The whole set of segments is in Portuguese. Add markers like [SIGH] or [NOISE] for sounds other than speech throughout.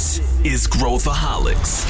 This is Growthaholics.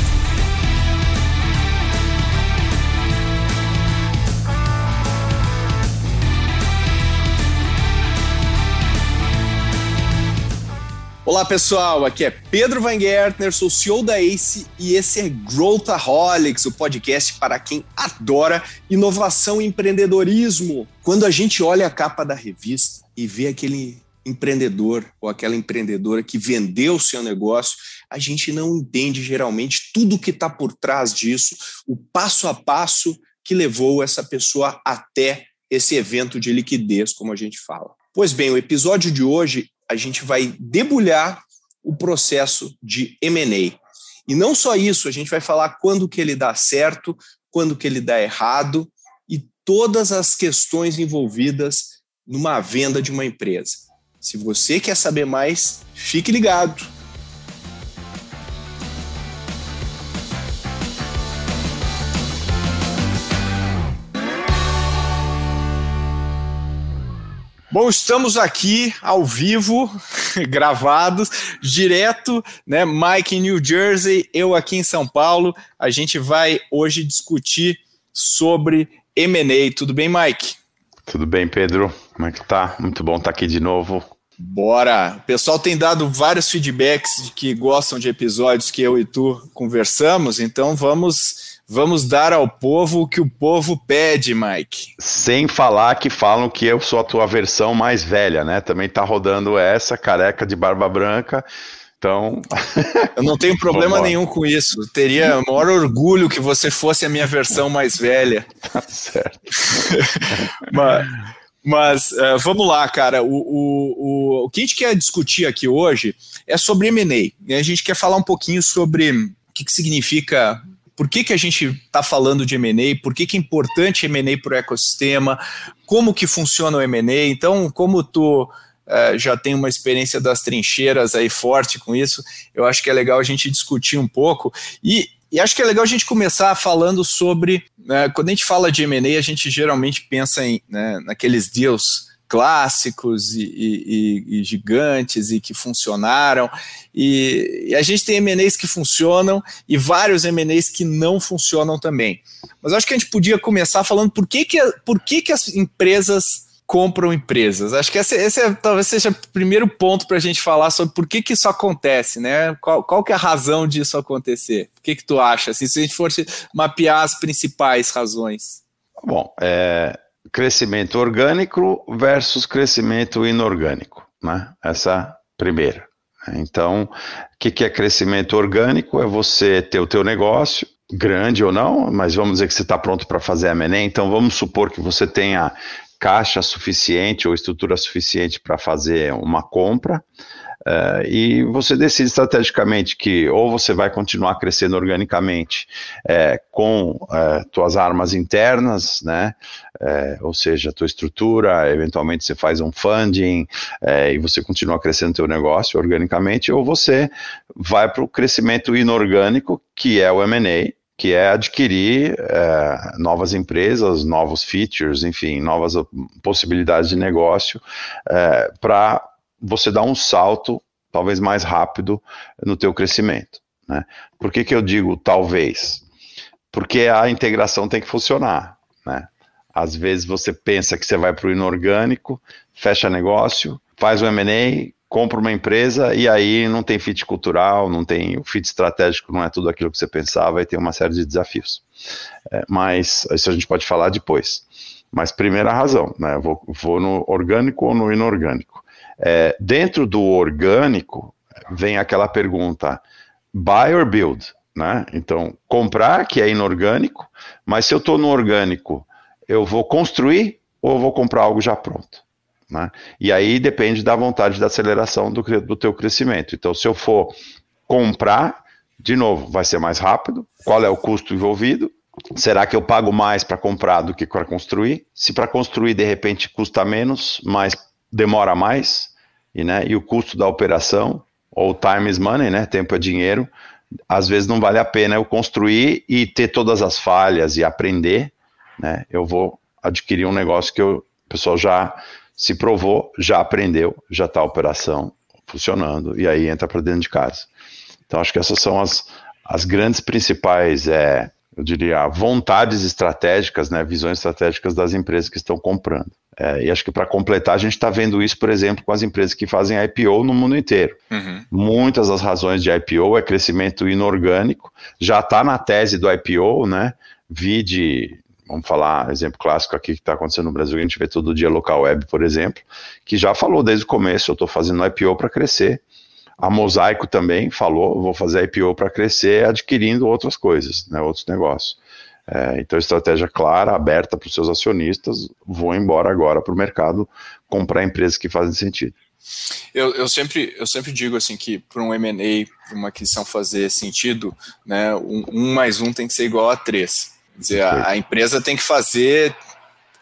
Olá pessoal, aqui é Pedro Van Gertner, sou CEO da ACE e esse é Growthaholics, o podcast para quem adora inovação e empreendedorismo. Quando a gente olha a capa da revista e vê aquele empreendedor ou aquela empreendedora que vendeu o seu negócio, a gente não entende geralmente tudo que está por trás disso, o passo a passo que levou essa pessoa até esse evento de liquidez, como a gente fala. Pois bem, o episódio de hoje a gente vai debulhar o processo de M&A. E não só isso, a gente vai falar quando que ele dá certo, quando que ele dá errado e todas as questões envolvidas numa venda de uma empresa. Se você quer saber mais, fique ligado. Bom, estamos aqui ao vivo, [LAUGHS] gravados, direto, né? Mike em New Jersey, eu aqui em São Paulo. A gente vai hoje discutir sobre M&A. Tudo bem, Mike? Tudo bem, Pedro? Como é que tá? Muito bom estar aqui de novo. Bora! O pessoal tem dado vários feedbacks de que gostam de episódios que eu e tu conversamos, então vamos Vamos dar ao povo o que o povo pede, Mike. Sem falar que falam que eu sou a tua versão mais velha, né? Também tá rodando essa, careca de barba branca. Então. [LAUGHS] Eu não tenho problema nenhum com isso. Teria o maior orgulho que você fosse a minha versão mais velha. Tá certo. [LAUGHS] mas, mas uh, vamos lá, cara. O, o, o, o que a gente quer discutir aqui hoje é sobre M&A. A gente quer falar um pouquinho sobre o que, que significa por que, que a gente está falando de M&A, por que, que é importante M&A para o ecossistema, como que funciona o M&A. Então, como tu uh, já tem uma experiência das trincheiras aí forte com isso, eu acho que é legal a gente discutir um pouco. E, e acho que é legal a gente começar falando sobre, né, quando a gente fala de M&A, a gente geralmente pensa em, né, naqueles deals clássicos e, e, e, gigantes e que funcionaram. E, e a gente tem MNEs que funcionam e vários MNEs que não funcionam também. Mas acho que a gente podia começar falando por que, que, por que, que as empresas compram empresas. Acho que esse, esse é, talvez seja o primeiro ponto para a gente falar sobre por que, que isso acontece, né? Qual, qual que é a razão disso acontecer? O que, que tu acha? Assim, se a gente fosse mapear as principais razões. Bom, é, crescimento orgânico versus crescimento inorgânico, né? Essa primeira. Então, o que, que é crescimento orgânico? É você ter o teu negócio, grande ou não, mas vamos dizer que você está pronto para fazer a M&A, então vamos supor que você tenha caixa suficiente ou estrutura suficiente para fazer uma compra, Uh, e você decide estrategicamente que ou você vai continuar crescendo organicamente é, com é, tuas armas internas, né? É, ou seja, tua estrutura, eventualmente você faz um funding e você continua crescendo teu negócio organicamente, ou você vai para o crescimento inorgânico, que é o M&A, que é adquirir é, novas empresas, novos features, enfim, novas possibilidades de negócio é, para você dá um salto talvez mais rápido no teu crescimento. Né? Por que, que eu digo talvez? Porque a integração tem que funcionar. Né? Às vezes você pensa que você vai para o inorgânico, fecha negócio, faz o M&A, compra uma empresa e aí não tem fit cultural, não tem o fit estratégico, não é tudo aquilo que você pensava e tem uma série de desafios. É, mas isso a gente pode falar depois. Mas primeira razão, né? Vou, vou no orgânico ou no inorgânico. É, dentro do orgânico, vem aquela pergunta: buy or build? Né? Então, comprar, que é inorgânico, mas se eu estou no orgânico, eu vou construir ou eu vou comprar algo já pronto? Né? E aí depende da vontade da aceleração do, do teu crescimento. Então, se eu for comprar, de novo, vai ser mais rápido. Qual é o custo envolvido? Será que eu pago mais para comprar do que para construir? Se para construir de repente custa menos, mas demora mais, e, né, e o custo da operação, ou time is money, né, tempo é dinheiro, às vezes não vale a pena eu construir e ter todas as falhas e aprender, né, eu vou adquirir um negócio que eu, o pessoal já se provou, já aprendeu, já está a operação funcionando, e aí entra para dentro de casa. Então, acho que essas são as, as grandes principais, é, eu diria, vontades estratégicas, né, visões estratégicas das empresas que estão comprando. É, e acho que para completar, a gente está vendo isso, por exemplo, com as empresas que fazem IPO no mundo inteiro. Uhum. Muitas das razões de IPO é crescimento inorgânico, já está na tese do IPO, né? Vide, vamos falar, exemplo clássico aqui que está acontecendo no Brasil, a gente vê todo dia local web, por exemplo, que já falou desde o começo, eu estou fazendo IPO para crescer. A Mosaico também falou, vou fazer IPO para crescer, adquirindo outras coisas, né, outros negócios. É, então, estratégia clara, aberta para os seus acionistas, vou embora agora para o mercado comprar empresas que fazem sentido. Eu, eu, sempre, eu sempre digo assim que para um M&A, para uma aquisição fazer sentido, né, um, um, mais um tem que ser igual a três. Quer dizer, a, a empresa tem que fazer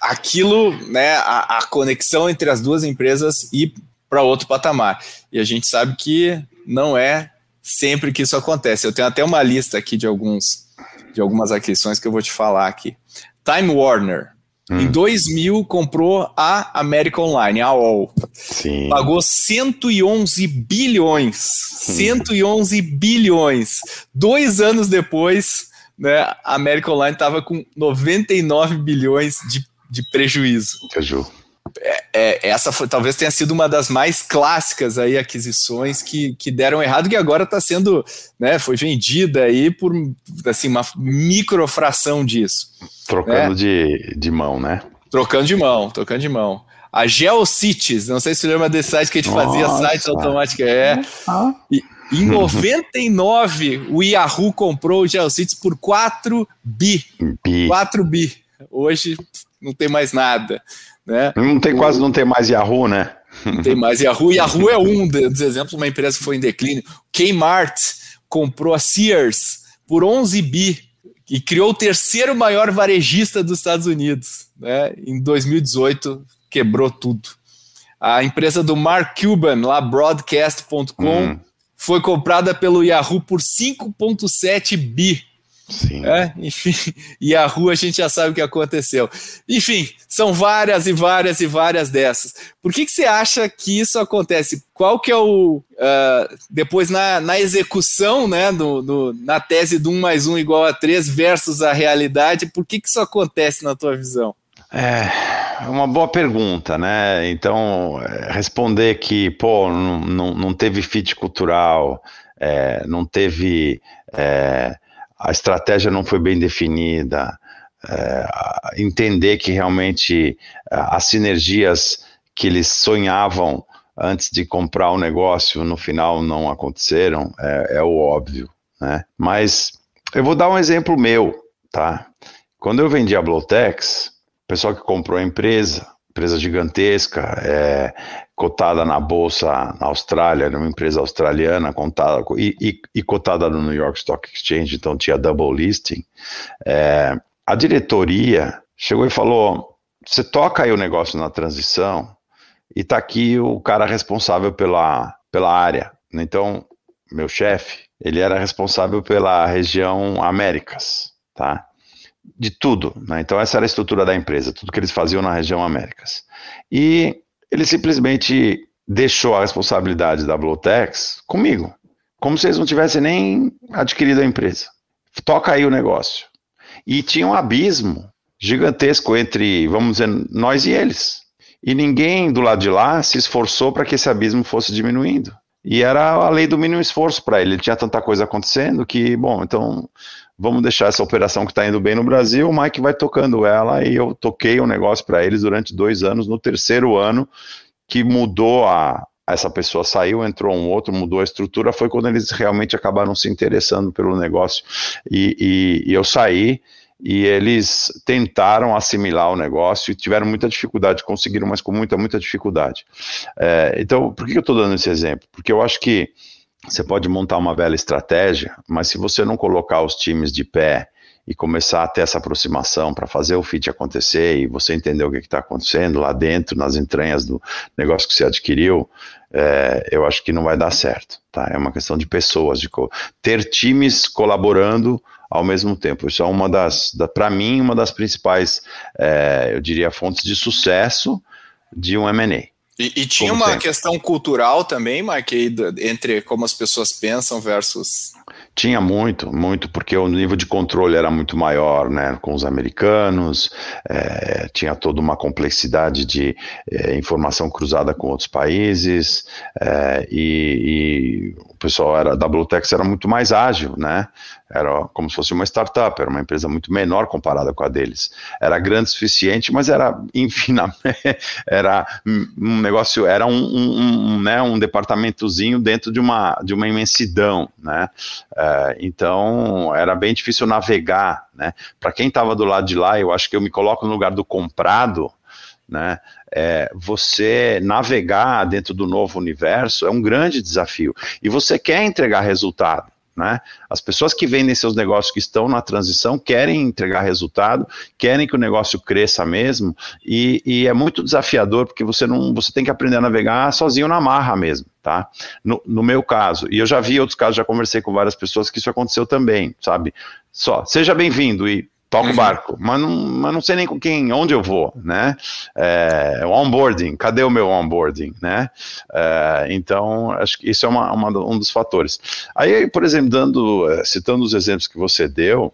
aquilo, né, a, a conexão entre as duas empresas ir para outro patamar. E a gente sabe que não é sempre que isso acontece. Eu tenho até uma lista aqui de alguns de algumas aquisições que eu vou te falar aqui. Time Warner. Hum. Em 2000 comprou a American Online, a AOL. Sim. Pagou 111 bilhões. Hum. 111 bilhões. Dois anos depois, né, a American Online estava com 99 bilhões de, de prejuízo. Prejuízo é, é, essa foi, talvez tenha sido uma das mais clássicas aí aquisições que, que deram errado, que agora está sendo, né, foi vendida aí por assim, uma microfração disso. Trocando né? de, de mão, né? Trocando de mão, trocando de mão. A GeoCities, não sei se você lembra desse site que a gente Nossa. fazia sites automáticos. É. Ah. E, em 99, o Yahoo comprou o GeoCities por 4 bi. bi. 4 bi. Hoje não tem mais nada. Né? Não tem quase não tem mais Yahoo, né? Não tem mais Yahoo. Yahoo é um dos exemplos, uma empresa que foi em declínio. Kmart comprou a Sears por 11 bi e criou o terceiro maior varejista dos Estados Unidos. Né? Em 2018, quebrou tudo. A empresa do Mark Cuban, lá broadcast.com, hum. Foi comprada pelo Yahoo por 5,7 bi. Sim. É, enfim, [LAUGHS] e a gente já sabe o que aconteceu. Enfim, são várias e várias e várias dessas. Por que, que você acha que isso acontece? Qual que é o. Uh, depois na, na execução, né, do, do, na tese do 1 mais 1 igual a 3 versus a realidade, por que, que isso acontece na tua visão? É uma boa pergunta, né? Então, é, responder que, pô, não, não, não teve fit cultural, é, não teve. É, a estratégia não foi bem definida, é, entender que realmente é, as sinergias que eles sonhavam antes de comprar o negócio no final não aconteceram, é, é o óbvio, né? Mas eu vou dar um exemplo meu, tá? Quando eu vendi a Blotex, pessoal que comprou a empresa, empresa gigantesca, é, cotada na bolsa na Austrália, numa empresa australiana, contada, e, e, e, cotada no New York Stock Exchange, então tinha double listing. É, a diretoria chegou e falou: você toca aí o negócio na transição, e tá aqui o cara responsável pela, pela área. Então, meu chefe, ele era responsável pela região Américas, tá? De tudo, né? Então, essa era a estrutura da empresa, tudo que eles faziam na região Américas. E ele simplesmente deixou a responsabilidade da Blotex comigo, como se eles não tivessem nem adquirido a empresa. Toca aí o negócio. E tinha um abismo gigantesco entre, vamos dizer, nós e eles. E ninguém do lado de lá se esforçou para que esse abismo fosse diminuindo. E era a lei do mínimo esforço para ele. Ele tinha tanta coisa acontecendo que, bom, então vamos deixar essa operação que está indo bem no Brasil, o Mike vai tocando ela e eu toquei um negócio para eles durante dois anos. No terceiro ano, que mudou a. Essa pessoa saiu, entrou um outro, mudou a estrutura, foi quando eles realmente acabaram se interessando pelo negócio. E, e, e eu saí e eles tentaram assimilar o negócio e tiveram muita dificuldade, conseguiram, mas com muita, muita dificuldade. É, então, por que eu estou dando esse exemplo? Porque eu acho que você pode montar uma bela estratégia, mas se você não colocar os times de pé e começar a ter essa aproximação para fazer o fit acontecer e você entender o que está acontecendo lá dentro, nas entranhas do negócio que você adquiriu, é, eu acho que não vai dar certo. Tá? É uma questão de pessoas, de ter times colaborando ao mesmo tempo. Isso é uma das, da, para mim, uma das principais, é, eu diria, fontes de sucesso de um M&A. E, e tinha uma sempre. questão cultural também, Mark, entre como as pessoas pensam versus. Tinha muito, muito, porque o nível de controle era muito maior, né, com os americanos, é, tinha toda uma complexidade de é, informação cruzada com outros países, é, e, e, pessoal era, da Bluetex era muito mais ágil, né, era como se fosse uma startup, era uma empresa muito menor comparada com a deles. Era grande o suficiente, mas era, enfim, [LAUGHS] era um negócio, era um, um, um, né, um departamentozinho dentro de uma, de uma imensidão, né? Uh, então era bem difícil navegar, né? Para quem estava do lado de lá, eu acho que eu me coloco no lugar do comprado, né? É, você navegar dentro do novo universo é um grande desafio. E você quer entregar resultado. Né? As pessoas que vendem seus negócios que estão na transição querem entregar resultado, querem que o negócio cresça mesmo, e, e, é muito desafiador porque você não, você tem que aprender a navegar sozinho na marra mesmo, tá? No, no meu caso, e eu já vi outros casos, já conversei com várias pessoas que isso aconteceu também, sabe? Só, seja bem-vindo e toco o uhum. barco, mas não, mas não sei nem com quem, onde eu vou, né? É, onboarding, cadê o meu onboarding, né? É, então, acho que isso é uma, uma, um dos fatores. Aí, por exemplo, dando, é, citando os exemplos que você deu,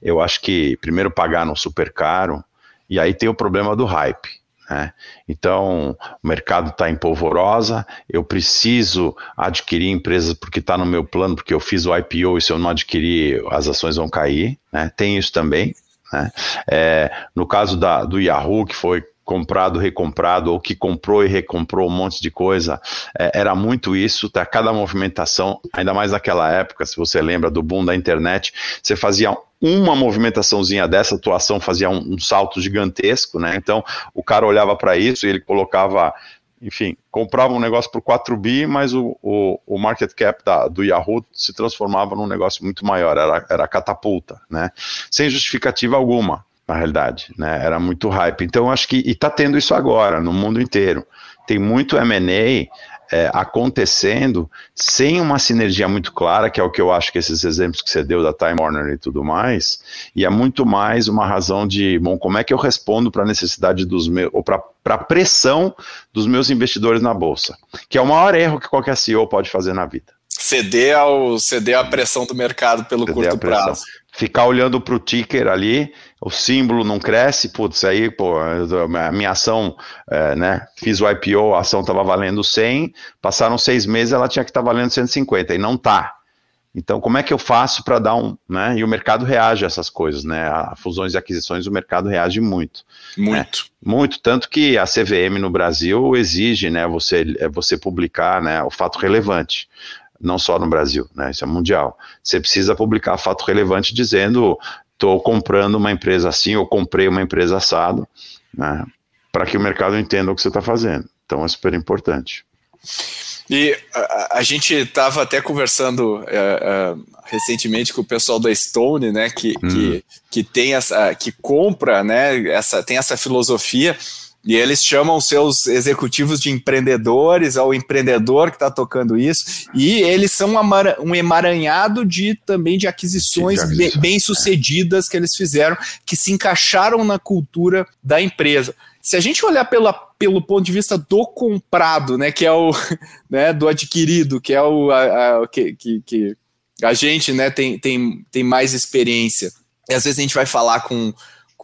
eu acho que primeiro pagaram super caro, e aí tem o problema do hype. Né? Então, o mercado está em polvorosa, eu preciso adquirir empresas porque está no meu plano, porque eu fiz o IPO e se eu não adquirir, as ações vão cair. Né? Tem isso também. Né? É, no caso da, do Yahoo, que foi comprado, recomprado, ou que comprou e recomprou um monte de coisa, é, era muito isso, tá? Cada movimentação, ainda mais naquela época, se você lembra do boom da internet, você fazia uma movimentaçãozinha dessa atuação fazia um, um salto gigantesco, né? Então o cara olhava para isso e ele colocava, enfim, comprava um negócio por 4 bi, mas o, o, o market cap da, do Yahoo se transformava num negócio muito maior, era, era catapulta, né? Sem justificativa alguma na realidade, né? Era muito hype. Então, acho que e está tendo isso agora no mundo inteiro. Tem muito M&A é, acontecendo sem uma sinergia muito clara, que é o que eu acho que esses exemplos que você deu da Time Warner e tudo mais, e é muito mais uma razão de, bom, como é que eu respondo para a necessidade dos meus, ou para a pressão dos meus investidores na bolsa, que é o maior erro que qualquer CEO pode fazer na vida. Ceder, ao, ceder à pressão do mercado pelo ceder curto prazo. Ficar olhando para o ticker ali, o símbolo não cresce, putz, aí, pô, a minha ação, é, né, fiz o IPO, a ação estava valendo 100, passaram seis meses, ela tinha que estar tá valendo 150, e não tá. Então, como é que eu faço para dar um, né, e o mercado reage a essas coisas, né, a fusões e aquisições, o mercado reage muito. Muito. Né? Muito, tanto que a CVM no Brasil exige, né, você, você publicar, né, o fato relevante não só no Brasil, né? Isso é mundial. Você precisa publicar fato relevante dizendo estou comprando uma empresa assim ou comprei uma empresa assado, né? Para que o mercado entenda o que você está fazendo. Então é super importante. E a, a gente estava até conversando é, é, recentemente com o pessoal da Stone, né, que, hum. que, que tem essa, que compra, né, essa, tem essa filosofia e eles chamam seus executivos de empreendedores, ao empreendedor que está tocando isso, e eles são um emaranhado de também de aquisições bem sucedidas que eles fizeram, que se encaixaram na cultura da empresa. Se a gente olhar pela, pelo ponto de vista do comprado, né, que é o [LAUGHS] né, do adquirido, que é o a, a, que, que, que a gente né, tem, tem, tem mais experiência. E às vezes a gente vai falar com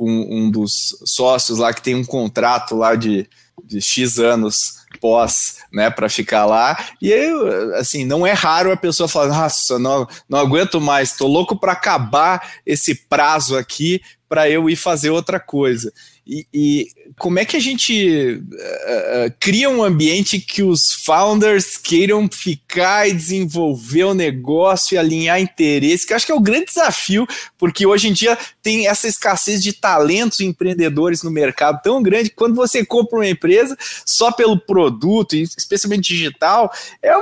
com um dos sócios lá que tem um contrato lá de, de X anos pós, né, para ficar lá. E aí, assim, não é raro a pessoa falar: "Nossa, não, não aguento mais, tô louco para acabar esse prazo aqui para eu ir fazer outra coisa". E, e, como é que a gente uh, cria um ambiente que os founders queiram ficar e desenvolver o negócio e alinhar interesse, que eu acho que é o grande desafio, porque hoje em dia tem essa escassez de talentos empreendedores no mercado tão grande quando você compra uma empresa só pelo produto, especialmente digital, é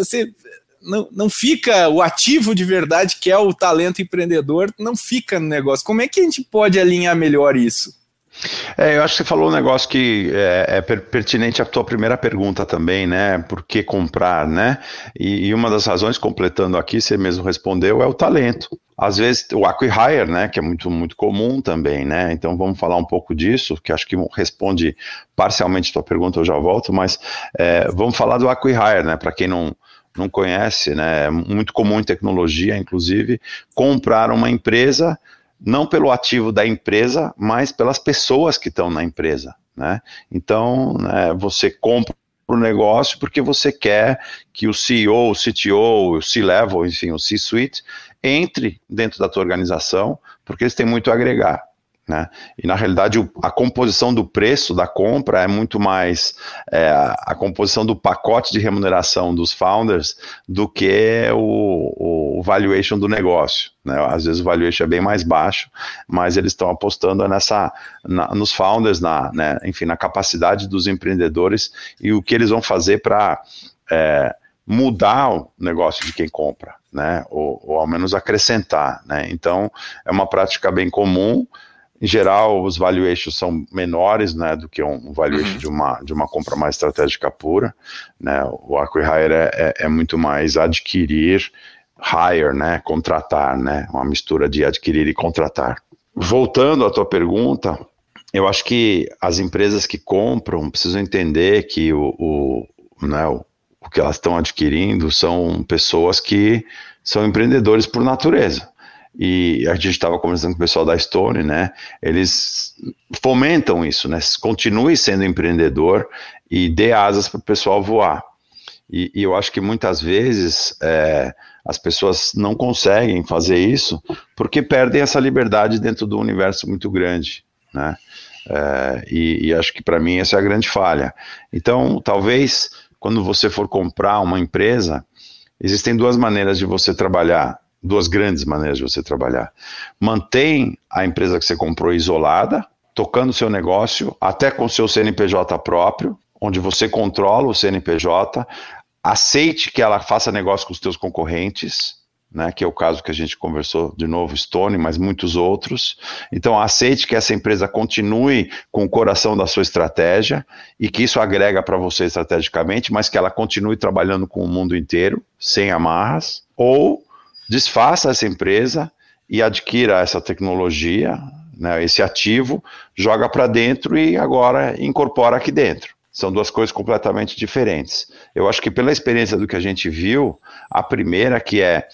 você, não, não fica o ativo de verdade, que é o talento empreendedor, não fica no negócio. Como é que a gente pode alinhar melhor isso? É, eu acho que você falou um negócio que é, é, pertinente à tua primeira pergunta também, né? Por que comprar, né? E, e, uma das razões, completando aqui, você mesmo respondeu, é o talento. Às vezes o acquihire, né? Que é muito, muito comum também, né? Então vamos falar um pouco disso, que acho que responde parcialmente tua pergunta, eu já volto, mas é, vamos falar do acquihire, né? Para quem não, não conhece, né? É muito comum em tecnologia, inclusive, comprar uma empresa não pelo ativo da empresa, mas pelas pessoas que estão na empresa. Né? Então, né, você compra o negócio porque você quer que o CEO, o CTO, o C-Level, enfim, o C-Suite, entre dentro da tua organização, porque eles têm muito a agregar. Né? E na realidade a composição do preço da compra é muito mais é, a composição do pacote de remuneração dos founders do que o, o valuation do negócio. Né? Às vezes o valuation é bem mais baixo, mas eles estão apostando nessa na, nos founders, na, né, enfim, na capacidade dos empreendedores e o que eles vão fazer para é, mudar o negócio de quem compra, né? Ou, ou ao menos acrescentar. Né? Então é uma prática bem comum. Em geral, os valuations são menores né, do que um valuation uhum. de, uma, de uma compra mais estratégica pura. Né? O acquihire é, é, é muito mais adquirir, hire, né, contratar, né, uma mistura de adquirir e contratar. Voltando à tua pergunta, eu acho que as empresas que compram precisam entender que o, o, né, o, o que elas estão adquirindo são pessoas que são empreendedores por natureza e a gente estava conversando com o pessoal da Stone, né? Eles fomentam isso, né? Continue sendo empreendedor e dê asas para o pessoal voar. E, e, eu acho que muitas vezes é, as pessoas não conseguem fazer isso porque perdem essa liberdade dentro do universo muito grande, né? É, e, e acho que para mim essa é a grande falha. Então, talvez quando você for comprar uma empresa, existem duas maneiras de você trabalhar duas grandes maneiras de você trabalhar. Mantém a empresa que você comprou isolada, tocando seu negócio, até com seu CNPJ próprio, onde você controla o CNPJ, aceite que ela faça negócio com os teus concorrentes, né, que é o caso que a gente conversou de novo, Stone, mas muitos outros. Então, aceite que essa empresa continue com o coração da sua estratégia e que isso agrega para você estrategicamente, mas que ela continue trabalhando com o mundo inteiro, sem amarras, ou desfaça essa empresa e adquira essa tecnologia, né, esse ativo, joga para dentro e agora incorpora aqui dentro. São duas coisas completamente diferentes. Eu acho que pela experiência do que a gente viu, a primeira que é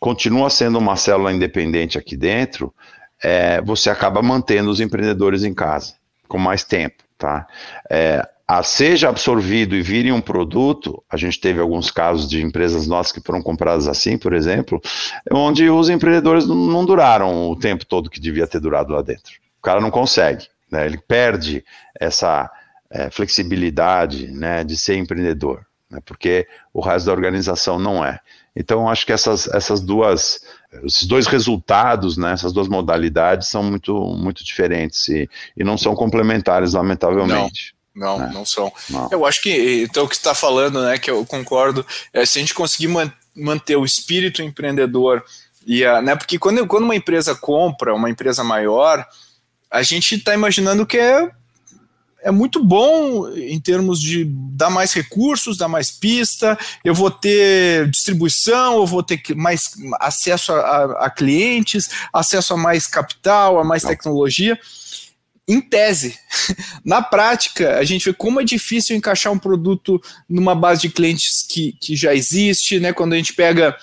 continua sendo uma célula independente aqui dentro, é, você acaba mantendo os empreendedores em casa com mais tempo, tá? É, a seja absorvido e vire um produto, a gente teve alguns casos de empresas nossas que foram compradas assim, por exemplo, onde os empreendedores não duraram o tempo todo que devia ter durado lá dentro. O cara não consegue, né? ele perde essa é, flexibilidade né, de ser empreendedor, né? porque o resto da organização não é. Então, acho que essas, essas duas, esses dois resultados, né, essas duas modalidades são muito, muito diferentes e, e não são complementares, lamentavelmente. Não. Não, é. não são. Não. Eu acho que, então, o que está falando, né, que eu concordo, é se a gente conseguir man manter o espírito empreendedor, e a, né, porque quando, quando uma empresa compra, uma empresa maior, a gente está imaginando que é, é muito bom em termos de dar mais recursos, dar mais pista, eu vou ter distribuição, eu vou ter mais acesso a, a, a clientes, acesso a mais capital, a mais não. tecnologia em tese. [LAUGHS] Na prática, a gente vê como é difícil encaixar um produto numa base de clientes que, que já existe, né? Quando a gente pega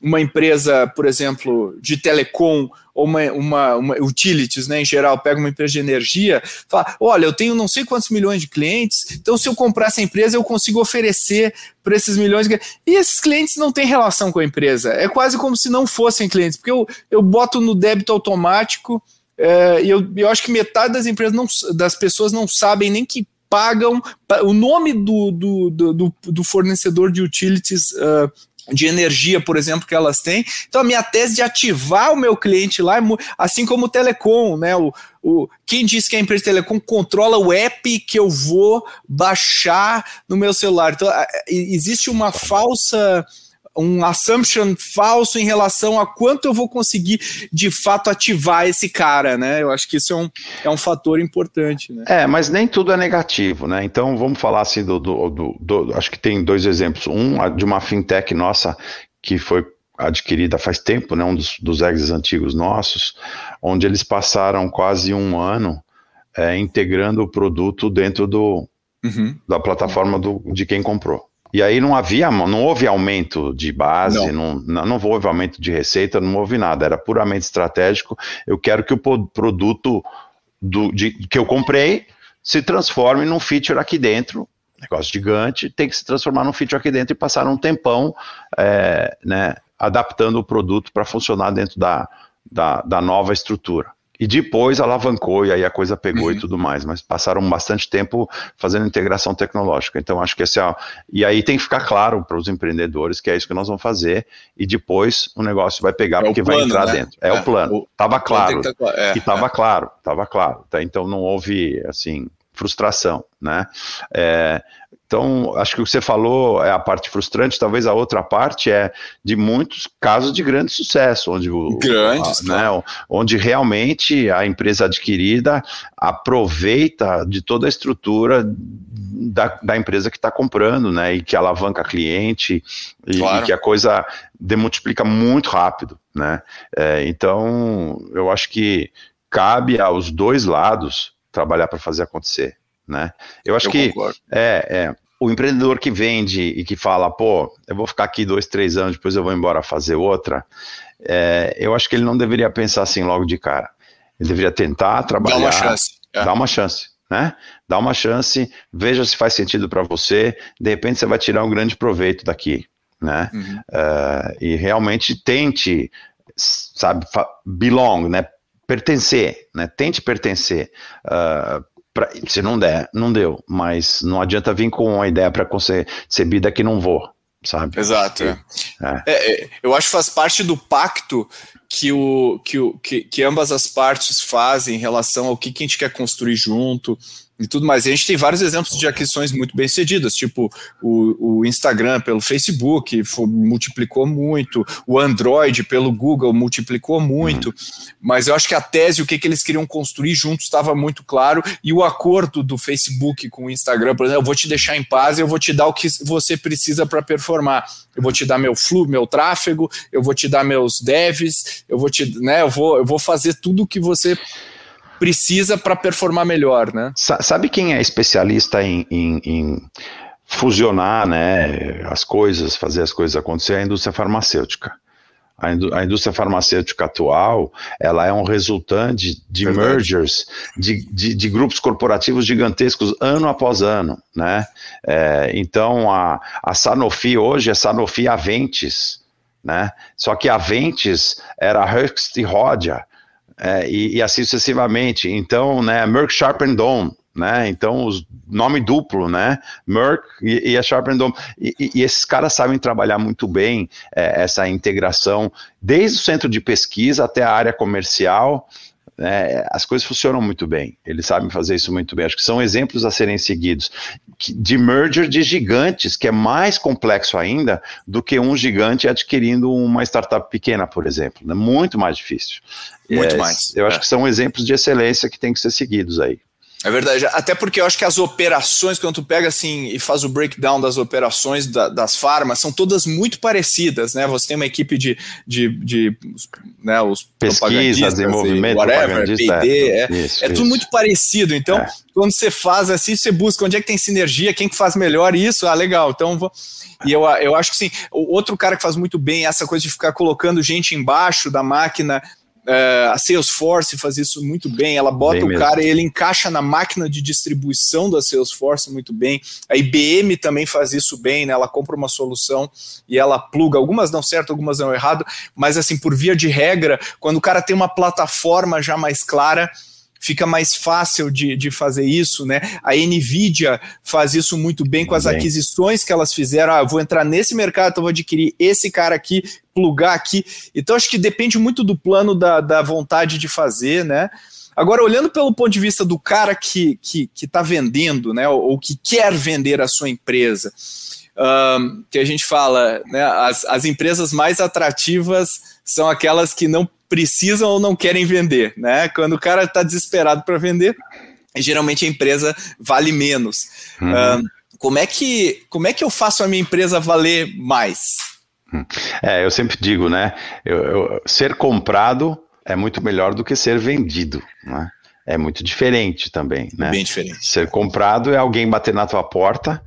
uma empresa, por exemplo, de telecom ou uma, uma, uma, utilities, né, em geral, pega uma empresa de energia, fala, olha, eu tenho não sei quantos milhões de clientes, então se eu comprar essa empresa, eu consigo oferecer para esses milhões de E esses clientes não têm relação com a empresa, é quase como se não fossem clientes, porque eu, eu boto no débito automático, é, eu, eu acho que metade das empresas, não, das pessoas não sabem nem que pagam o nome do, do, do, do fornecedor de utilities uh, de energia, por exemplo, que elas têm. Então, a minha tese de ativar o meu cliente lá, é assim como o Telecom, né? O, o, quem diz que a empresa Telecom controla o app que eu vou baixar no meu celular? Então, existe uma falsa um assumption falso em relação a quanto eu vou conseguir de fato ativar esse cara, né? Eu acho que isso é um, é um fator importante, né? É, mas nem tudo é negativo, né? Então vamos falar assim do, do, do, do acho que tem dois exemplos. Um de uma fintech nossa que foi adquirida faz tempo, né? Um dos, dos eggs antigos nossos, onde eles passaram quase um ano é, integrando o produto dentro do, uhum. da plataforma do, de quem comprou. E aí não havia, não houve aumento de base, não. Não, não houve aumento de receita, não houve nada, era puramente estratégico. Eu quero que o produto do, de, que eu comprei se transforme num feature aqui dentro, negócio gigante, tem que se transformar num feature aqui dentro e passar um tempão é, né, adaptando o produto para funcionar dentro da, da, da nova estrutura. E depois alavancou e aí a coisa pegou uhum. e tudo mais, mas passaram bastante tempo fazendo integração tecnológica. Então acho que esse é. E aí tem que ficar claro para os empreendedores que é isso que nós vamos fazer e depois o negócio vai pegar é porque plano, vai entrar né? dentro. É, é, o plano. Tava claro. Tá, é, tava é. claro, tava claro. Tá? Então não houve assim frustração, né? É, então, acho que o que você falou é a parte frustrante, talvez a outra parte é de muitos casos de grande sucesso, onde, Grandes, né, onde realmente a empresa adquirida aproveita de toda a estrutura da, da empresa que está comprando, né, e que alavanca cliente, e, claro. e, que a coisa demultiplica muito rápido, né. É, então, eu acho que cabe aos dois lados trabalhar para fazer acontecer né? Eu acho eu que é, é, o empreendedor que vende e que fala, pô, eu vou ficar aqui dois, três anos, depois eu vou embora fazer outra, é, eu acho que ele não deveria pensar assim logo de cara. Ele deveria tentar trabalhar. Dá uma chance. É. Dá uma chance. Né? Dá uma chance, veja se faz sentido para você, de repente você vai tirar um grande proveito daqui. Né? Uhum. Uh, e realmente tente, sabe, belong, né? Pertencer, né? tente pertencer. Uh, Pra, se não der, não deu. Mas não adianta vir com uma ideia para concebida que não vou, sabe? Exato. É. É, é, eu acho que faz parte do pacto que, o, que, o, que, que ambas as partes fazem em relação ao que, que a gente quer construir junto, e tudo mais. E a gente tem vários exemplos de aquisições muito bem sucedidas, tipo o, o Instagram pelo Facebook foi, multiplicou muito, o Android pelo Google multiplicou muito, mas eu acho que a tese, o que, que eles queriam construir juntos estava muito claro, e o acordo do Facebook com o Instagram, por exemplo, eu vou te deixar em paz, eu vou te dar o que você precisa para performar. Eu vou te dar meu fluxo, meu tráfego, eu vou te dar meus devs, eu vou te, né, eu vou, eu vou fazer tudo o que você precisa para performar melhor, né? Sabe quem é especialista em, em, em, fusionar né, as coisas, fazer as coisas acontecer? É a indústria farmacêutica. A, indústria farmacêutica atual, ela é um resultante de Verdade. mergers, de, de, de, grupos corporativos gigantescos ano após ano, né? É, então, a, a Sanofi hoje é Sanofi Aventis, né? Só que Aventis era Hearst e Rodia, é, e, e, assim sucessivamente. Então, né, Merck Sharp and Dome, né? Então, os nome duplo, né? Merck e, e a Sharp and Dome. E, e, esses caras sabem trabalhar muito bem é, essa integração, desde o centro de pesquisa até a área comercial. É, as coisas funcionam muito bem, eles sabem fazer isso muito bem. Acho que são exemplos a serem seguidos de merger de gigantes, que é mais complexo ainda do que um gigante adquirindo uma startup pequena, por exemplo. É muito mais difícil. Muito é, mais. Eu é. acho que são exemplos de excelência que têm que ser seguidos aí. É verdade, até porque eu acho que as operações, quando tu pega assim e faz o breakdown das operações da, das farmas, são todas muito parecidas, né? Você tem uma equipe de, de, de né, os pesquisa, desenvolvimento, whatever, PD, é, isso, é tudo muito parecido. Então, é. quando você faz assim, você busca onde é que tem sinergia, quem que faz melhor isso, ah, legal. Então, vou... e eu, eu acho que sim, o outro cara que faz muito bem essa coisa de ficar colocando gente embaixo da máquina Uh, a Salesforce faz isso muito bem, ela bota bem o cara e ele encaixa na máquina de distribuição da Salesforce muito bem. A IBM também faz isso bem, né? Ela compra uma solução e ela pluga. Algumas dão certo, algumas dão errado, mas assim, por via de regra, quando o cara tem uma plataforma já mais clara, fica mais fácil de, de fazer isso, né? A Nvidia faz isso muito bem com as bem. aquisições que elas fizeram. Ah, vou entrar nesse mercado, então vou adquirir esse cara aqui, plugar aqui. Então acho que depende muito do plano da, da vontade de fazer, né? Agora, olhando pelo ponto de vista do cara que está que, que tá vendendo, né, ou, ou que quer vender a sua empresa, um, que a gente fala, né, as, as empresas mais atrativas são aquelas que não precisam ou não querem vender, né? Quando o cara está desesperado para vender, geralmente a empresa vale menos. Uhum. Um, como é que como é que eu faço a minha empresa valer mais? Hum. É, eu sempre digo, né? Eu, eu, ser comprado é muito melhor do que ser vendido, né? É muito diferente também, né? Bem diferente. Ser comprado é alguém bater na tua porta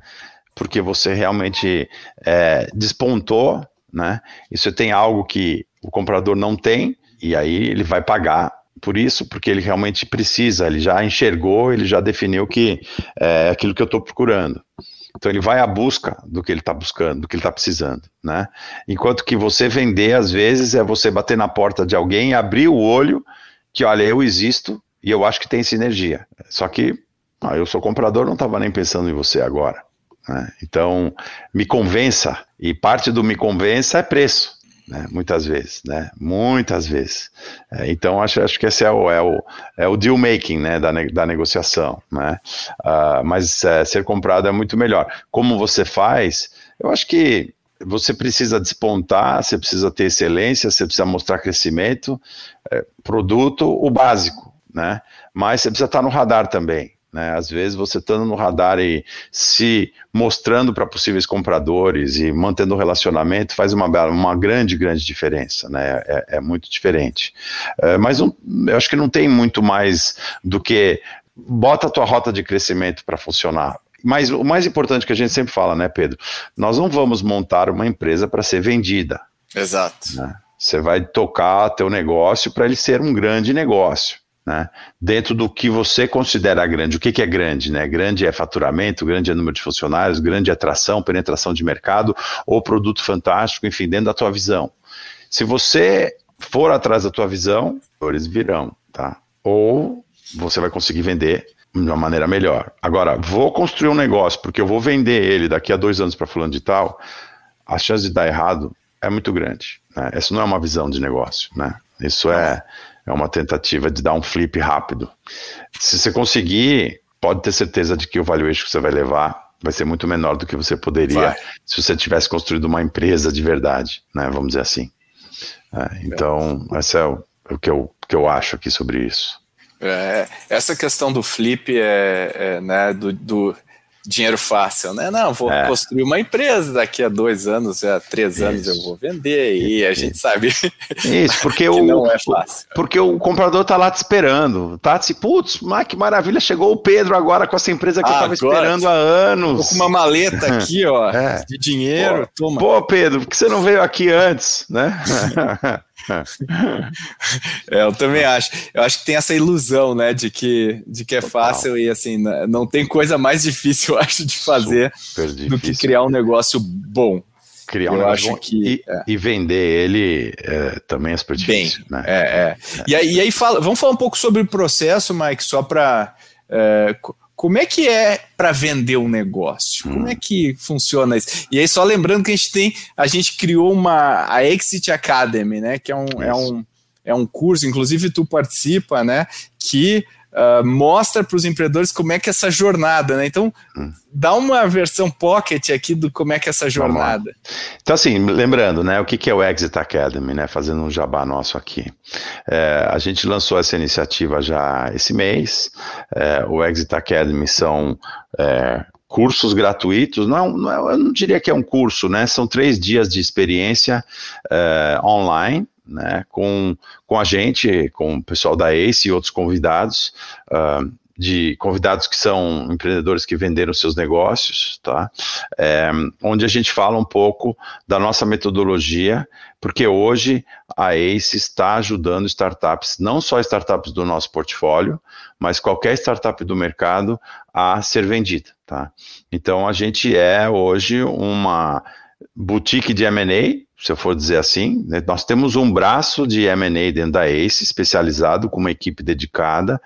porque você realmente é, despontou, né? E você tem algo que o comprador não tem e aí ele vai pagar por isso, porque ele realmente precisa, ele já enxergou, ele já definiu que é aquilo que eu estou procurando. Então ele vai à busca do que ele está buscando, do que ele está precisando, né? Enquanto que você vender, às vezes, é você bater na porta de alguém, abrir o olho, que olha, eu existo e eu acho que tem sinergia. Só que ah, eu sou comprador, não estava nem pensando em você agora. Né? Então, me convença, e parte do me convença é preço né? muitas vezes, né? muitas vezes. É, então, acho, acho que esse é o, é o, é o deal making né? da, da negociação. Né? Uh, mas é, ser comprado é muito melhor. Como você faz? Eu acho que você precisa despontar, você precisa ter excelência, você precisa mostrar crescimento, é, produto, o básico, né? Mas você precisa estar no radar também. Né? Às vezes você estando no radar e se mostrando para possíveis compradores e mantendo o relacionamento faz uma, uma grande, grande diferença, né? é, é muito diferente. É, mas um, eu acho que não tem muito mais do que bota a tua rota de crescimento para funcionar. Mas o mais importante que a gente sempre fala, né, Pedro? Nós não vamos montar uma empresa para ser vendida. Exato. Né? Você vai tocar teu negócio para ele ser um grande negócio né? Dentro do que você considera grande. O que, que é grande? Né? Grande é faturamento, grande é número de funcionários, grande é atração, penetração de mercado ou produto fantástico, enfim, dentro da tua visão. Se você for atrás da tua visão, eles virão, tá? Ou você vai conseguir vender de uma maneira melhor. Agora, vou construir um negócio porque eu vou vender ele daqui a dois anos para fulano de tal, a chance de dar errado é muito grande. Né? Essa não é uma visão de negócio, né? Isso é é uma tentativa de dar um flip rápido. Se você conseguir, pode ter certeza de que o valuation que você vai levar vai ser muito menor do que você poderia vai. se você tivesse construído uma empresa de verdade, né? Vamos dizer assim. É, então, é. esse é o, o, que eu, que eu acho aqui sobre isso. É, essa questão do flip é, é né, do, do dinheiro fácil, né? Não, vou é. construir uma empresa daqui a dois anos, a três Isso. anos eu vou vender e a gente sabe Isso, porque [LAUGHS] o, não é fácil. Porque o comprador tá lá te esperando, tá assim, putz, mas que maravilha, chegou o Pedro agora com essa empresa que ah, eu tava esperando há anos. Com uma maleta [LAUGHS] aqui, ó, é. de dinheiro, pô, toma. Pô, Pedro, por que você não veio aqui antes, né? [LAUGHS] é, eu também acho. Eu acho que tem essa ilusão, né, de que, de que é fácil e assim, não tem coisa mais difícil, eu acho, de fazer do que criar um negócio bom. Criar um eu negócio que, e, é. e, vender ele é, também é super difícil. Bem, né? é, é. é. E aí, e aí fala, vamos falar um pouco sobre o processo, Mike, só para é, como é que é para vender um negócio? Como é que funciona isso? E aí, só lembrando que a gente tem, a gente criou uma a Exit Academy, né? Que é um, é um, é um curso, inclusive tu participa, né? Que uh, mostra para os empreendedores como é que é essa jornada, né? Então, hum. dá uma versão pocket aqui do como é que é essa jornada. Então, assim, lembrando, né? O que, que é o Exit Academy, né? Fazendo um jabá nosso aqui. É, a gente lançou essa iniciativa já esse mês. É, o Exit Academy são é, cursos gratuitos, não, é não é, eu não diria que é um curso, né? São três dias de experiência é, online, né, com, com a gente, com o pessoal da ACE e outros convidados, uh, de convidados que são empreendedores que venderam seus negócios, tá? É, onde a gente fala um pouco da nossa metodologia, porque hoje a ACE está ajudando startups, não só startups do nosso portfólio, mas qualquer startup do mercado a ser vendida, tá? Então a gente é hoje uma boutique de M&A, se eu for dizer assim, né? nós temos um braço de M&A dentro da ACE, especializado com uma equipe dedicada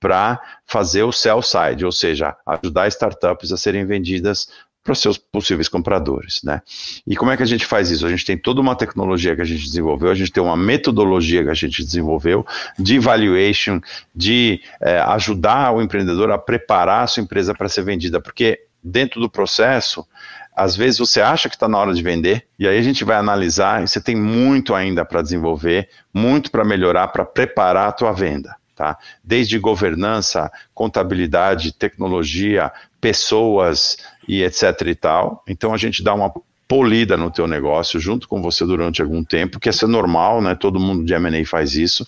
para fazer o sell side, ou seja, ajudar startups a serem vendidas para seus possíveis compradores, né? E como é que a gente faz isso? A gente tem toda uma tecnologia que a gente desenvolveu, a gente tem uma metodologia que a gente desenvolveu de valuation, de é, ajudar o empreendedor a preparar a sua empresa para ser vendida, porque dentro do processo às vezes você acha que está na hora de vender, e aí a gente vai analisar, e você tem muito ainda para desenvolver, muito para melhorar, para preparar a tua venda. Tá? Desde governança, contabilidade, tecnologia, pessoas e etc e tal. Então a gente dá uma polida no teu negócio junto com você durante algum tempo, que é normal, né? Todo mundo de M&A faz isso.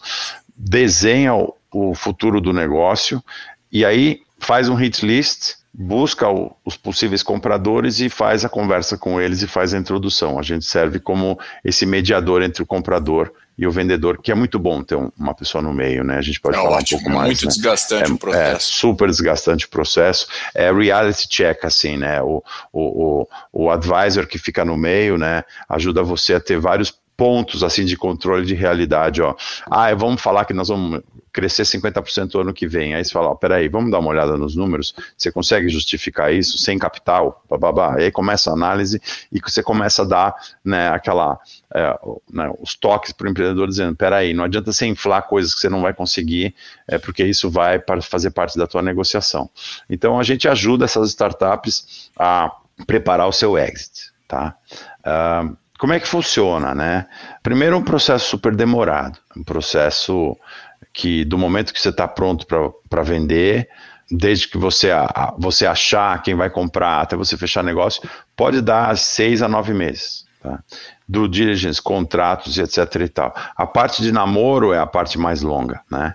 Desenha o, o futuro do negócio e aí faz um hit list, busca o, os possíveis compradores e faz a conversa com eles e faz a introdução. A gente serve como esse mediador entre o comprador e o vendedor, que é muito bom ter uma pessoa no meio, né? A gente pode é falar ótimo, um pouco mais. Muito né? desgastante é, o processo. É super desgastante o processo. É reality check, assim, né? O, o, o, o advisor que fica no meio, né? Ajuda você a ter vários pontos assim de controle de realidade, ó. Ah, vamos falar que nós vamos crescer 50% ano que vem. Aí você fala, ó, peraí, vamos dar uma olhada nos números. Você consegue justificar isso sem capital? Bababá. Aí começa a análise e você começa a dar, né, aquela, é, né, os toques para o empreendedor dizendo, peraí, não adianta você inflar coisas que você não vai conseguir, é porque isso vai fazer parte da tua negociação. Então a gente ajuda essas startups a preparar o seu exit, tá? Uh, como é que funciona, né? Primeiro, um processo super demorado, um processo que do momento que você está pronto para vender, desde que você, você achar quem vai comprar até você fechar negócio, pode dar seis a nove meses. Tá? Do diligence, contratos e etc e tal. A parte de namoro é a parte mais longa, né?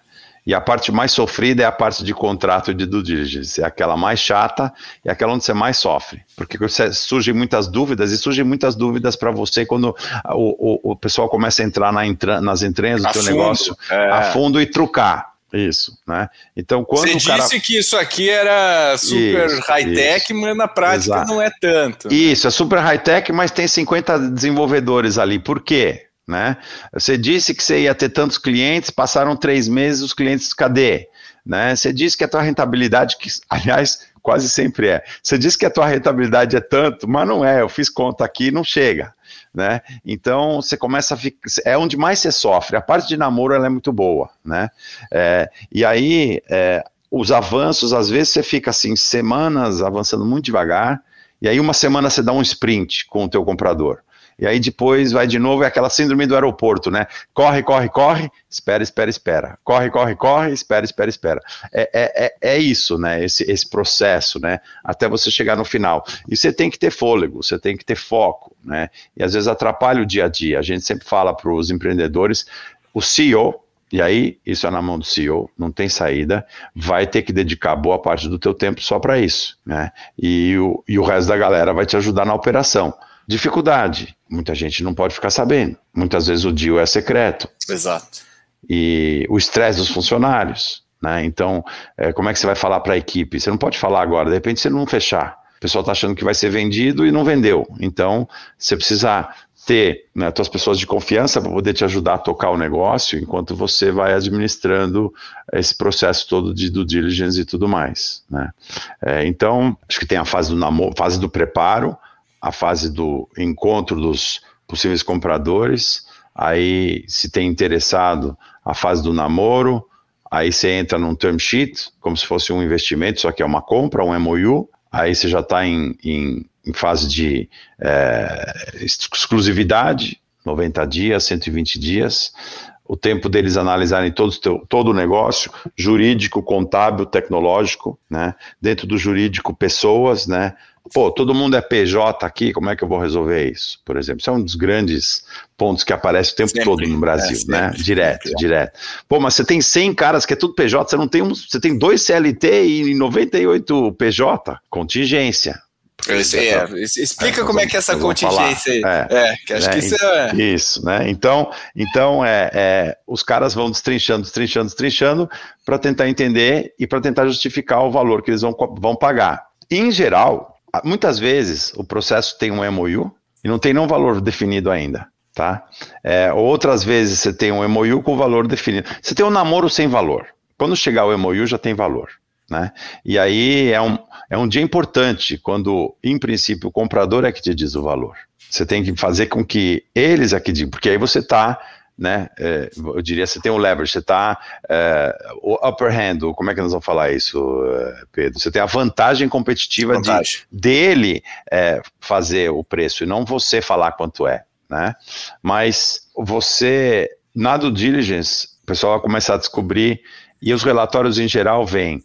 E a parte mais sofrida é a parte de contrato de due diligence, é aquela mais chata e é aquela onde você mais sofre, porque surgem muitas dúvidas e surgem muitas dúvidas para você quando o, o, o, pessoal começa a entrar na nas entranhas do seu negócio é. a fundo e trucar. Isso, né? Então, quando Você cara... disse que isso aqui era super high-tech, mas na prática Exato. não é tanto. Isso, é super high-tech, mas tem 50 desenvolvedores ali. Por quê? Né? Você disse que você ia ter tantos clientes, passaram três meses, os clientes, cadê? Né? Você disse que a tua rentabilidade, que [LAUGHS] aliás quase sempre é, você disse que a tua rentabilidade é tanto, mas não é, eu fiz conta aqui e não chega. Né? Então você começa a ficar, é onde mais você sofre. A parte de namoro ela é muito boa, né? É, e aí é, os avanços, às vezes você fica assim semanas avançando muito devagar, e aí uma semana você dá um sprint com o teu comprador e aí depois vai de novo, é aquela síndrome do aeroporto, né? Corre, corre, corre, espera, espera, espera. Corre, corre, corre, espera, espera, espera. É, é, é, é isso, né? Esse, esse processo, né? Até você chegar no final. E você tem que ter fôlego, você tem que ter foco, né? E às vezes atrapalha o dia a dia. A gente sempre fala para os empreendedores, o CEO, e aí, isso é na mão do CEO, não tem saída, vai ter que dedicar boa parte do teu tempo só para isso, né? E o, e o resto da galera vai te ajudar na operação. Dificuldade. Muita gente não pode ficar sabendo. Muitas vezes o deal é secreto. Exato. E o estresse dos funcionários. Né? Então, é, como é que você vai falar para a equipe? Você não pode falar agora, de repente você não fechar. O pessoal está achando que vai ser vendido e não vendeu. Então, você precisa ter né, suas pessoas de confiança para poder te ajudar a tocar o negócio enquanto você vai administrando esse processo todo de due diligence e tudo mais. Né? É, então, acho que tem a fase do namoro, fase do preparo, a fase do encontro dos possíveis compradores, aí se tem interessado, a fase do namoro, aí você entra num term sheet, como se fosse um investimento, só que é uma compra, um MOU, aí você já está em, em, em, fase de é, exclusividade, 90 dias, 120 dias, o tempo deles analisarem todo, todo o negócio, jurídico, contábil, tecnológico, né? Dentro do jurídico, pessoas, né? Pô, todo mundo é PJ aqui, como é que eu vou resolver isso? Por exemplo, isso é um dos grandes pontos que aparece o tempo sempre, todo no Brasil, é, né? Direto, direto. Pô, mas você tem 100 caras que é tudo PJ, você não tem um, você tem dois CLT e 98 PJ, contingência. É, explica é, como é que é essa contingência aí. É, é, que acho é, que isso é. Isso, né? Então, então é, é, os caras vão destrinchando, destrinchando, destrinchando para tentar entender e para tentar justificar o valor que eles vão, vão pagar. Em geral, muitas vezes o processo tem um MOU e não tem nenhum valor definido ainda. Tá? É, outras vezes você tem um MOU com valor definido. Você tem um namoro sem valor. Quando chegar o MOU já tem valor. Né? E aí é um, é um dia importante quando, em princípio, o comprador é que te diz o valor. Você tem que fazer com que eles é que digam, porque aí você está né? É, eu diria, você tem o leverage, você está é, o upper hand, como é que nós vamos falar isso, é, Pedro? Você tem a vantagem competitiva vantagem. De, dele é, fazer o preço e não você falar quanto é, né? Mas você, na due diligence, o pessoal vai começar a descobrir e os relatórios em geral vêm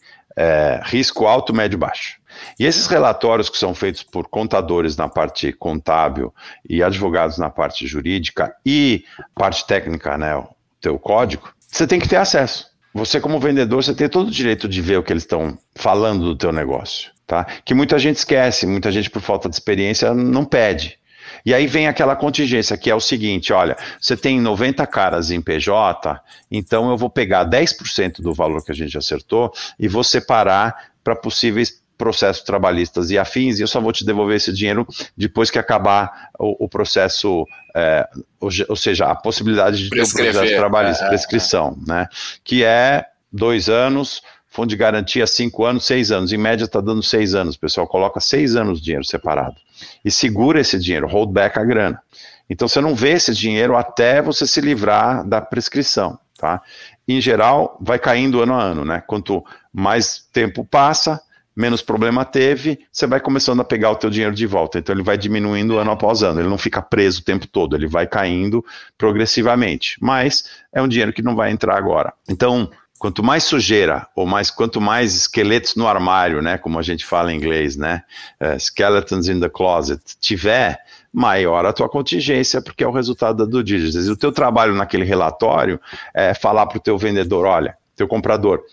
risco alto, médio, baixo. E esses relatórios que são feitos por contadores na parte contábil e advogados na parte jurídica e parte técnica, né, o teu código, você tem que ter acesso. Você como vendedor, você tem todo o direito de ver o que eles estão falando do teu negócio, tá? Que muita gente esquece, muita gente por falta de experiência não pede. E aí vem aquela contingência que é o seguinte: olha, você tem 90 caras em PJ, então eu vou pegar 10% do valor que a gente acertou e vou separar para possíveis processos trabalhistas e afins, e eu só vou te devolver esse dinheiro depois que acabar o, o processo, é, ou, ou, seja, a possibilidade de ter um processo trabalhista, é, prescrição, é. né? Que é dois anos, fundo de garantia cinco anos, seis anos. Em média está dando seis anos. Pessoal coloca seis anos de dinheiro separado e segura esse dinheiro, hold back a grana. Então você não vê esse dinheiro até você se livrar da prescrição, tá? Em geral, vai caindo ano a ano, né? Quanto mais tempo passa, menos problema teve, você vai começando a pegar o teu dinheiro de volta. Então ele vai diminuindo ano após ano, ele não fica preso o tempo todo, ele vai caindo progressivamente. Mas é um dinheiro que não vai entrar agora. Então, quanto mais sujeira ou mais quanto mais esqueletos no armário, né, como a gente fala em inglês, né, uh, skeletons in the closet, tiver, maior a tua contingência, porque é o resultado due diligence. E o teu trabalho naquele relatório é falar para o teu vendedor, olha, teu comprador,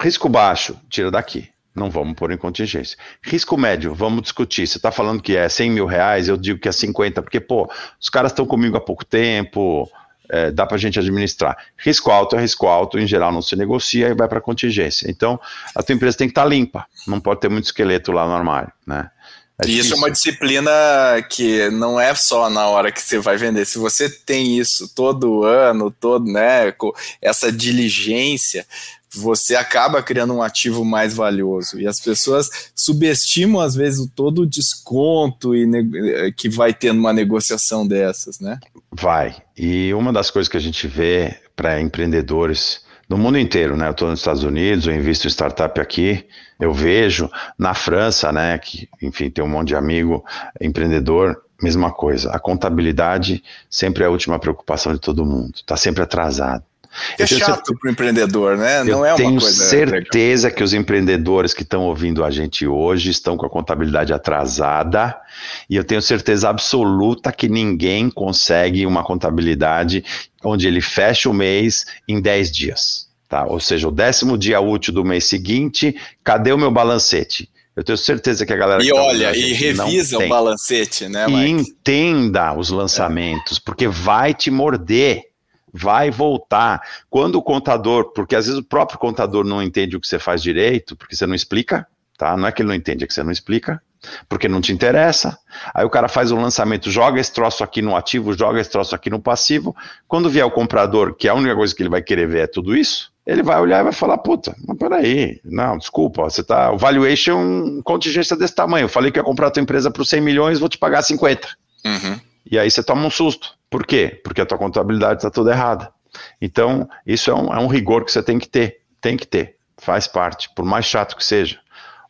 risco baixo, tira daqui não vamos pôr em contingência. Risco médio, vamos discutir. Você está falando que é 100 mil reais, eu digo que é 50, porque, pô, os caras estão comigo há pouco tempo, é, dá para a gente administrar. Risco alto é risco alto, em geral não se negocia e vai para contingência. Então, a tua empresa tem que estar tá limpa, não pode ter muito esqueleto lá no armário, né? É isso é uma disciplina que não é só na hora que você vai vender. Se você tem isso todo ano, todo, né, com essa diligência, você acaba criando um ativo mais valioso. E as pessoas subestimam, às vezes, todo o desconto e que vai ter numa negociação dessas, né? Vai. E uma das coisas que a gente vê para empreendedores no mundo inteiro, né? Eu estou nos Estados Unidos, eu invisto startup aqui, eu vejo na França, né? Que, enfim, tem um monte de amigo empreendedor, mesma coisa. A contabilidade sempre é a última preocupação de todo mundo, está sempre atrasado. É chato para o empreendedor, né? Não eu é uma tenho coisa certeza legal. que os empreendedores que estão ouvindo a gente hoje estão com a contabilidade atrasada e eu tenho certeza absoluta que ninguém consegue uma contabilidade onde ele fecha o mês em 10 dias. Tá? Ou seja, o décimo dia útil do mês seguinte, cadê o meu balancete? Eu tenho certeza que a galera. E tá olha, e revisa o balancete, né? Mike? E entenda os lançamentos, é. porque vai te morder vai voltar. Quando o contador, porque às vezes o próprio contador não entende o que você faz direito, porque você não explica, tá? Não é que ele não entende, é que você não explica, porque não te interessa. Aí o cara faz um lançamento, joga esse troço aqui no ativo, joga esse troço aqui no passivo. Quando vier o comprador, que a única coisa que ele vai querer ver é tudo isso, ele vai olhar e vai falar, puta, mas peraí, não, desculpa, você tá, o valuation, contingência desse tamanho, eu falei que ia comprar a tua empresa por 100 milhões, vou te pagar 50. Uhum. E aí você toma um susto. Por quê? Porque a tua contabilidade está toda errada. Então, isso é um, é um rigor que você tem que ter. Tem que ter. Faz parte, por mais chato que seja.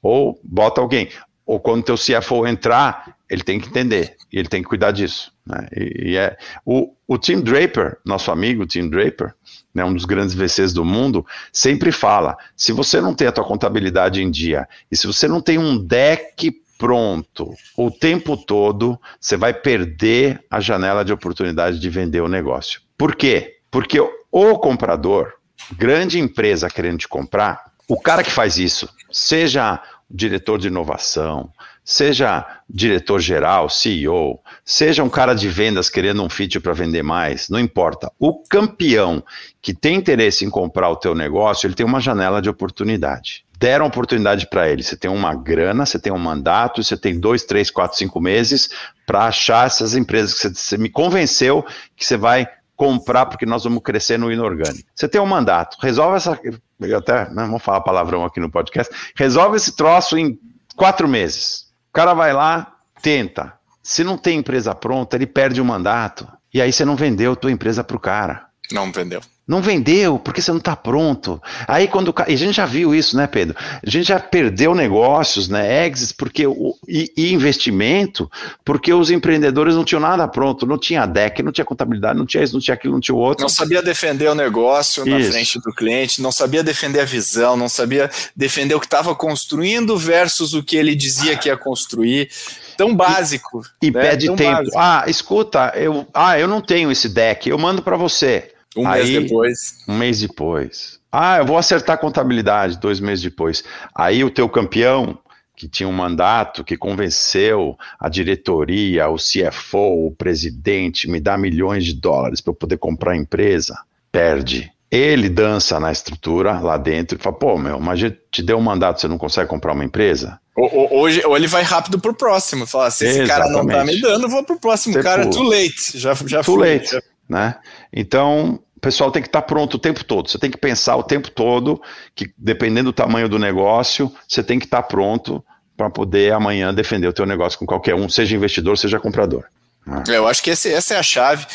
Ou bota alguém. Ou quando teu CFO entrar, ele tem que entender. E ele tem que cuidar disso. Né? E, e, é, o, o Tim Draper, nosso amigo Tim Draper, né, um dos grandes VCs do mundo, sempre fala: se você não tem a tua contabilidade em dia, e se você não tem um deck pronto o tempo todo, você vai perder a janela de oportunidade de vender o negócio. Por quê? Porque o comprador, grande empresa querendo te comprar, o cara que faz isso, seja diretor de inovação, seja diretor geral, CEO, seja um cara de vendas querendo um feature para vender mais, não importa. O campeão que tem interesse em comprar o teu negócio, ele tem uma janela de oportunidade deram oportunidade para ele. Você tem uma grana, você tem um mandato, você tem dois, três, quatro, cinco meses para achar essas empresas que você, você, me convenceu que você vai comprar porque nós vamos crescer no inorgânico. Você tem um mandato, resolve essa. Eu até não vamos falar palavrão aqui no podcast. Resolve esse troço em quatro meses. Cara vai lá, tenta. Se não tem empresa pronta, ele perde o mandato. E aí você não vendeu a tua empresa para o cara. Não vendeu. Não vendeu, porque você não está pronto. Aí quando. E a gente já viu isso, né, Pedro? A gente já perdeu negócios, né? Exits, porque o, e, e, investimento, porque os empreendedores não tinham nada pronto, não tinha deck, não tinha contabilidade, não tinha isso, não tinha aquilo, não tinha o outro. Não sabia defender o negócio na frente do cliente, não sabia defender a visão, não sabia defender o que estava construindo versus o que ele dizia que ia construir tão básico. E, e né? pede tão tempo. Básico. Ah, escuta, eu, ah, eu não tenho esse deck, eu mando para você. Um Aí, mês depois. Um mês depois. Ah, eu vou acertar a contabilidade dois meses depois. Aí o teu campeão, que tinha um mandato, que convenceu a diretoria, o CFO, o presidente, me dá milhões de dólares para eu poder comprar a empresa, perde. Ele dança na estrutura lá dentro e fala: pô, meu, mas te deu um mandato, você não consegue comprar uma empresa? Ou, hoje, ou ele vai rápido pro próximo. Fala: se esse Exatamente. cara não tá me dando, eu vou pro próximo Você cara. Too late. Já, já too fui, late. Já... Né? Então, pessoal tem que estar tá pronto o tempo todo. Você tem que pensar o tempo todo que, dependendo do tamanho do negócio, você tem que estar tá pronto para poder amanhã defender o teu negócio com qualquer um, seja investidor, seja comprador. Né? Eu acho que esse, essa é a chave.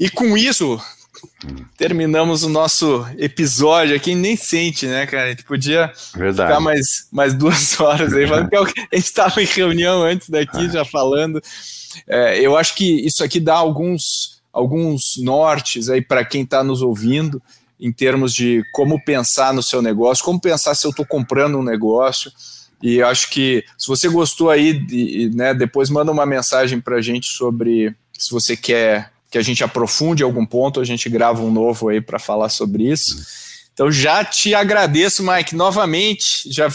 E com isso, terminamos o nosso episódio aqui, nem sente, né, cara? A gente podia Verdade. ficar mais, mais duas horas aí, [LAUGHS] porque a gente estava em reunião antes daqui, é. já falando. É, eu acho que isso aqui dá alguns alguns nortes aí para quem está nos ouvindo em termos de como pensar no seu negócio, como pensar se eu estou comprando um negócio. E acho que se você gostou aí, de, né, depois manda uma mensagem para a gente sobre se você quer que a gente aprofunde algum ponto, a gente grava um novo aí para falar sobre isso. Então já te agradeço, Mike, novamente. Já,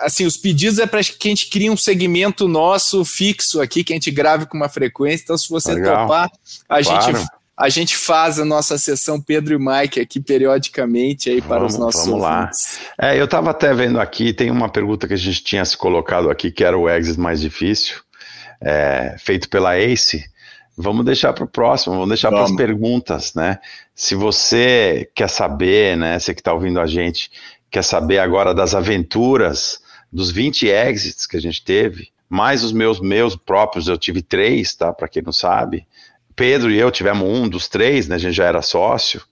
assim, os pedidos é para que a gente crie um segmento nosso fixo aqui, que a gente grave com uma frequência. Então, se você Legal. topar, a claro. gente a gente faz a nossa sessão Pedro e Mike aqui periodicamente aí para vamos, os nossos vamos ouvintes. lá. É, eu estava até vendo aqui, tem uma pergunta que a gente tinha se colocado aqui, que era o exit mais difícil, é, feito pela Ace. Vamos deixar para o próximo, vamos deixar para as perguntas, né? Se você quer saber, né? Você que está ouvindo a gente, quer saber agora das aventuras dos 20 exits que a gente teve, mais os meus meus próprios, eu tive três, tá? Para quem não sabe. Pedro e eu tivemos um dos três, né? A gente já era sócio.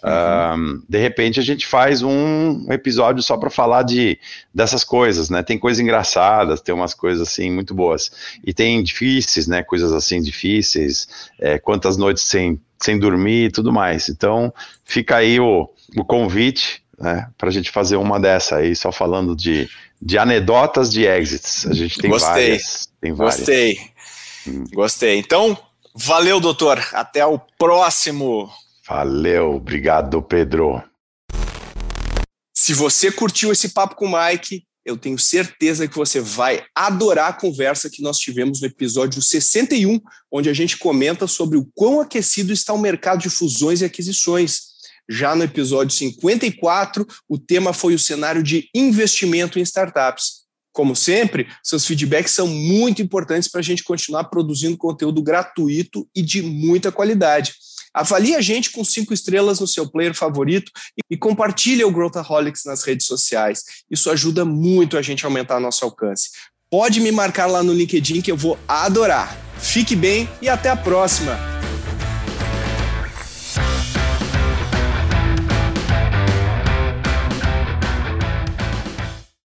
Uhum. de repente a gente faz um episódio só para falar de dessas coisas, né? Tem coisas engraçadas, tem umas coisas assim muito boas e tem difíceis, né? Coisas assim difíceis, é, quantas noites sem, sem dormir e tudo mais. Então fica aí o, o convite, né? Para a gente fazer uma dessa aí, só falando de, de anedotas de exits. A gente tem Gostei. várias. Tem várias. Gostei. Hum. Gostei. Então valeu, doutor. Até o próximo. Valeu, obrigado, Pedro. Se você curtiu esse papo com o Mike, eu tenho certeza que você vai adorar a conversa que nós tivemos no episódio 61, onde a gente comenta sobre o quão aquecido está o mercado de fusões e aquisições. Já no episódio 54, o tema foi o cenário de investimento em startups. Como sempre, seus feedbacks são muito importantes para a gente continuar produzindo conteúdo gratuito e de muita qualidade. Avalie a gente com cinco estrelas no seu player favorito e compartilhe o Growthaholics nas redes sociais. Isso ajuda muito a gente a aumentar nosso alcance. Pode me marcar lá no LinkedIn que eu vou adorar. Fique bem e até a próxima!